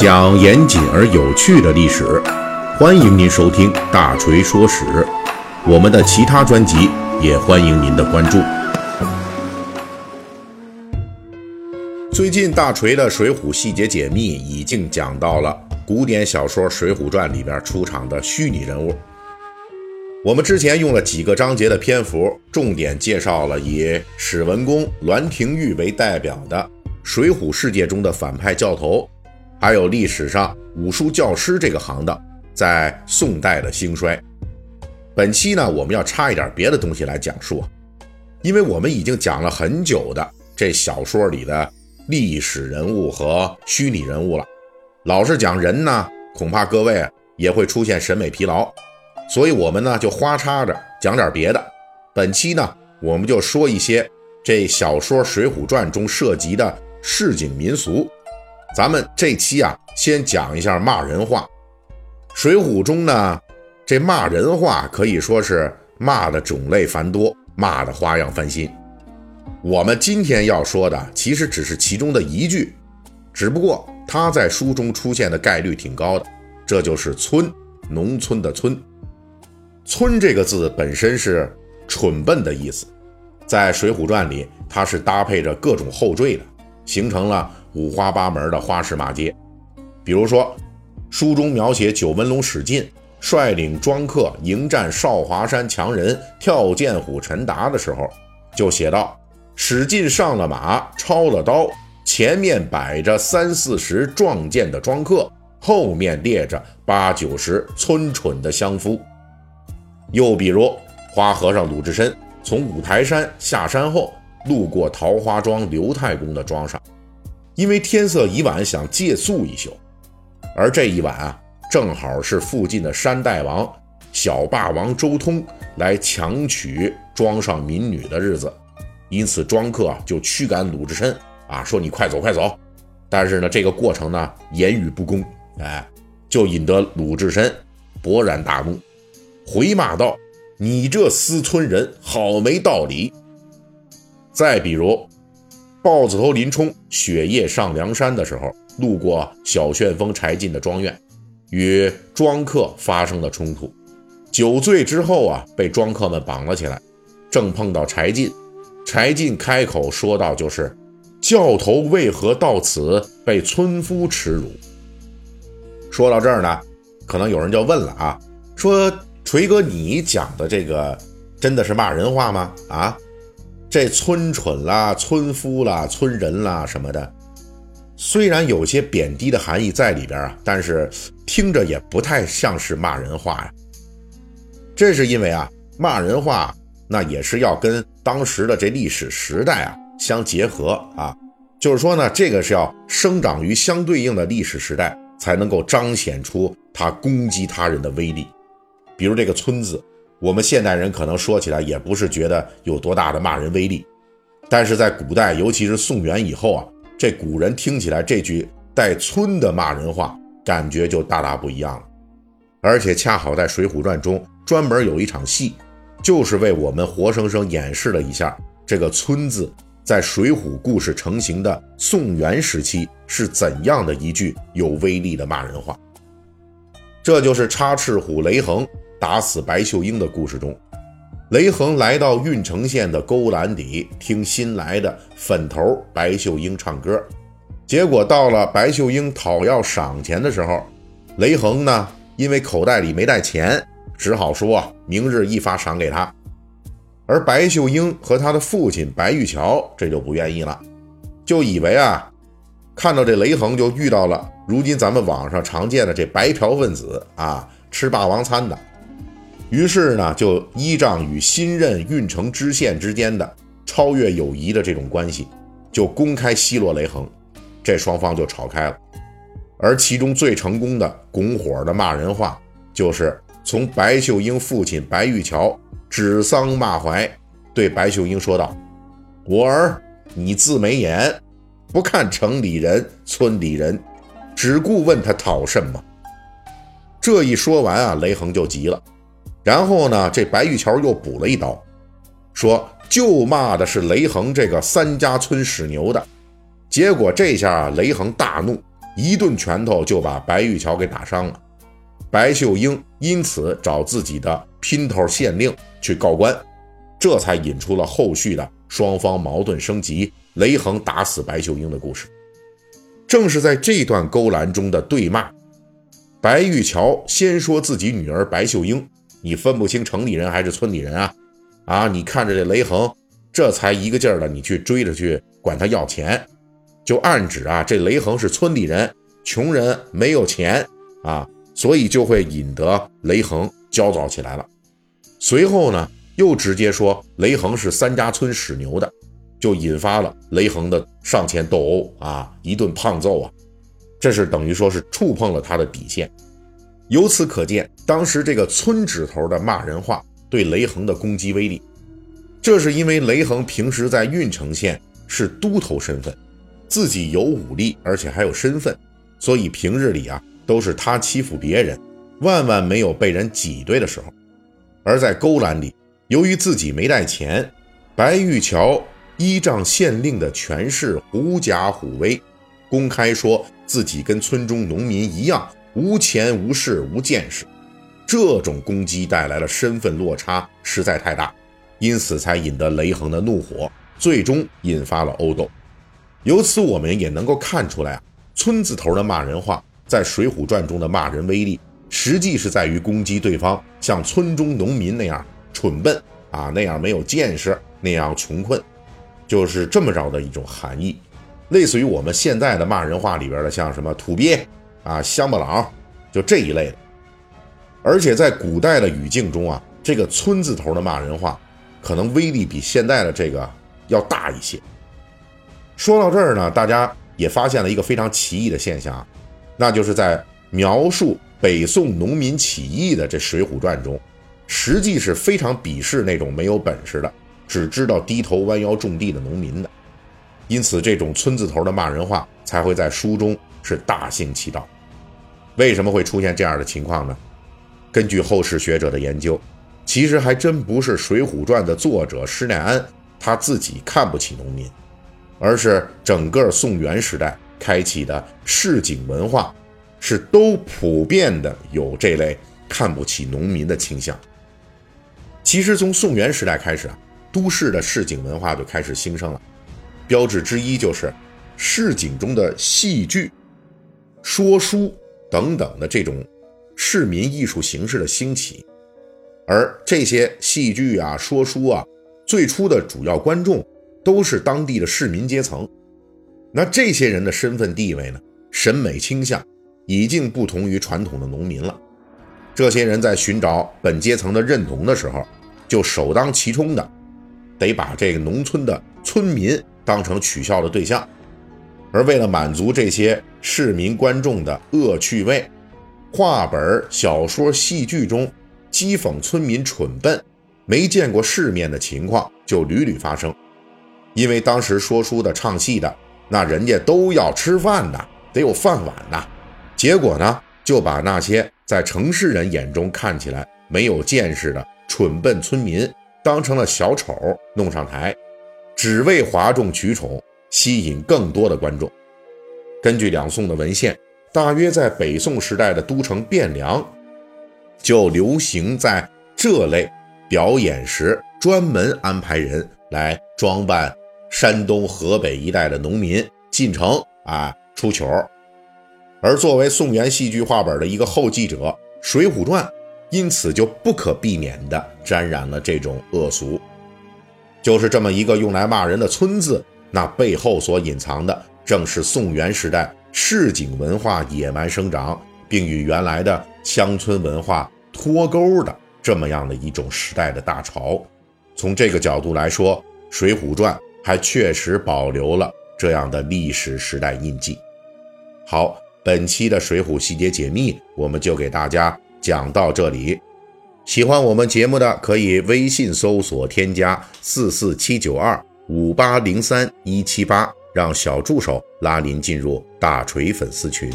讲严谨而有趣的历史，欢迎您收听《大锤说史》。我们的其他专辑也欢迎您的关注。最近大锤的《水浒细节解密》已经讲到了古典小说《水浒传》里边出场的虚拟人物。我们之前用了几个章节的篇幅，重点介绍了以史文恭、栾廷玉为代表的水浒世界中的反派教头。还有历史上武术教师这个行当在宋代的兴衰。本期呢，我们要插一点别的东西来讲述，因为我们已经讲了很久的这小说里的历史人物和虚拟人物了。老是讲人呢，恐怕各位也会出现审美疲劳，所以我们呢就花插着讲点别的。本期呢，我们就说一些这小说《水浒传》中涉及的市井民俗。咱们这期啊，先讲一下骂人话。水浒中呢，这骂人话可以说是骂的种类繁多，骂的花样翻新。我们今天要说的其实只是其中的一句，只不过它在书中出现的概率挺高的。这就是“村”，农村的“村”。村这个字本身是蠢笨的意思，在《水浒传》里，它是搭配着各种后缀的，形成了。五花八门的花式骂街，比如说，书中描写九纹龙史进率领庄客迎战少华山强人跳涧虎陈达的时候，就写道：史进上了马，抄了刀，前面摆着三四十壮健的庄客，后面列着八九十村蠢的乡夫。又比如，花和尚鲁智深从五台山下山后，路过桃花庄刘太公的庄上。因为天色已晚，想借宿一宿，而这一晚啊，正好是附近的山大王小霸王周通来强娶庄上民女的日子，因此庄客就驱赶鲁智深啊，说你快走快走。但是呢，这个过程呢，言语不公，哎，就引得鲁智深勃然大怒，回骂道：“你这私村人，好没道理。”再比如。豹子头林冲雪夜上梁山的时候，路过小旋风柴进的庄院，与庄客发生了冲突。酒醉之后啊，被庄客们绑了起来。正碰到柴进，柴进开口说道：“就是教头为何到此被村夫耻辱？”说到这儿呢，可能有人就问了啊，说锤哥，你讲的这个真的是骂人话吗？啊？这村蠢啦、村夫啦、村人啦什么的，虽然有些贬低的含义在里边啊，但是听着也不太像是骂人话呀。这是因为啊，骂人话那也是要跟当时的这历史时代啊相结合啊，就是说呢，这个是要生长于相对应的历史时代，才能够彰显出他攻击他人的威力。比如这个“村”字。我们现代人可能说起来也不是觉得有多大的骂人威力，但是在古代，尤其是宋元以后啊，这古人听起来这句带“村”的骂人话，感觉就大大不一样了。而且恰好在《水浒传》中专门有一场戏，就是为我们活生生演示了一下这个“村”字在水浒故事成型的宋元时期是怎样的一句有威力的骂人话。这就是插翅虎雷横。打死白秀英的故事中，雷横来到郓城县的勾栏底听新来的粉头白秀英唱歌，结果到了白秀英讨要赏钱的时候，雷横呢因为口袋里没带钱，只好说明日一发赏给他。而白秀英和他的父亲白玉桥这就不愿意了，就以为啊，看到这雷横就遇到了如今咱们网上常见的这白嫖分子啊，吃霸王餐的。于是呢，就依仗与新任运城知县之间的超越友谊的这种关系，就公开奚落雷横，这双方就吵开了。而其中最成功的拱火的骂人话，就是从白秀英父亲白玉桥指桑骂槐，对白秀英说道：“我儿，你自没眼，不看城里人、村里人，只顾问他讨什么。”这一说完啊，雷横就急了。然后呢，这白玉桥又补了一刀，说就骂的是雷横这个三家村使牛的。结果这下，雷横大怒，一顿拳头就把白玉桥给打伤了。白秀英因此找自己的姘头县令去告官，这才引出了后续的双方矛盾升级，雷横打死白秀英的故事。正是在这段勾栏中的对骂，白玉桥先说自己女儿白秀英：“你分不清城里人还是村里人啊？啊，你看着这雷横，这才一个劲儿的你去追着去管他要钱，就暗指啊，这雷横是村里人，穷人没有钱啊。”所以就会引得雷横焦躁起来了。随后呢，又直接说雷横是三家村使牛的，就引发了雷横的上前斗殴啊，一顿胖揍啊，这是等于说是触碰了他的底线。由此可见，当时这个村指头的骂人话对雷横的攻击威力。这是因为雷横平时在郓城县是都头身份，自己有武力，而且还有身份，所以平日里啊。都是他欺负别人，万万没有被人挤兑的时候。而在勾栏里，由于自己没带钱，白玉桥依仗县令的权势，狐假虎威，公开说自己跟村中农民一样，无钱无势无见识。这种攻击带来了身份落差实在太大，因此才引得雷横的怒火，最终引发了殴斗。由此我们也能够看出来啊，村字头的骂人话。在《水浒传》中的骂人威力，实际是在于攻击对方像村中农民那样蠢笨啊，那样没有见识，那样穷困，就是这么着的一种含义，类似于我们现在的骂人话里边的，像什么土鳖啊、乡巴佬，就这一类的。而且在古代的语境中啊，这个村字头的骂人话，可能威力比现在的这个要大一些。说到这儿呢，大家也发现了一个非常奇异的现象。那就是在描述北宋农民起义的这《水浒传》中，实际是非常鄙视那种没有本事的、只知道低头弯腰种地的农民的。因此，这种村字头的骂人话才会在书中是大行其道。为什么会出现这样的情况呢？根据后世学者的研究，其实还真不是《水浒传》的作者施耐庵他自己看不起农民，而是整个宋元时代。开启的市井文化，是都普遍的有这类看不起农民的倾向。其实从宋元时代开始啊，都市的市井文化就开始兴盛了。标志之一就是市井中的戏剧、说书等等的这种市民艺术形式的兴起。而这些戏剧啊、说书啊，最初的主要观众都是当地的市民阶层。那这些人的身份地位呢？审美倾向已经不同于传统的农民了。这些人在寻找本阶层的认同的时候，就首当其冲的得把这个农村的村民当成取笑的对象。而为了满足这些市民观众的恶趣味，话本、小说、戏剧中讥讽村民蠢笨、没见过世面的情况就屡屡发生。因为当时说书的、唱戏的。那人家都要吃饭的，得有饭碗呐。结果呢，就把那些在城市人眼中看起来没有见识的蠢笨村民当成了小丑弄上台，只为哗众取宠，吸引更多的观众。根据两宋的文献，大约在北宋时代的都城汴梁，就流行在这类表演时专门安排人来装扮。山东、河北一带的农民进城啊出糗，而作为宋元戏剧话本的一个后继者，《水浒传》因此就不可避免地沾染了这种恶俗。就是这么一个用来骂人的“村”字，那背后所隐藏的，正是宋元时代市井文化野蛮生长，并与原来的乡村文化脱钩的这么样的一种时代的大潮。从这个角度来说，《水浒传》。还确实保留了这样的历史时代印记。好，本期的《水浒细节解密》我们就给大家讲到这里。喜欢我们节目的，可以微信搜索添加四四七九二五八零三一七八，让小助手拉您进入大锤粉丝群。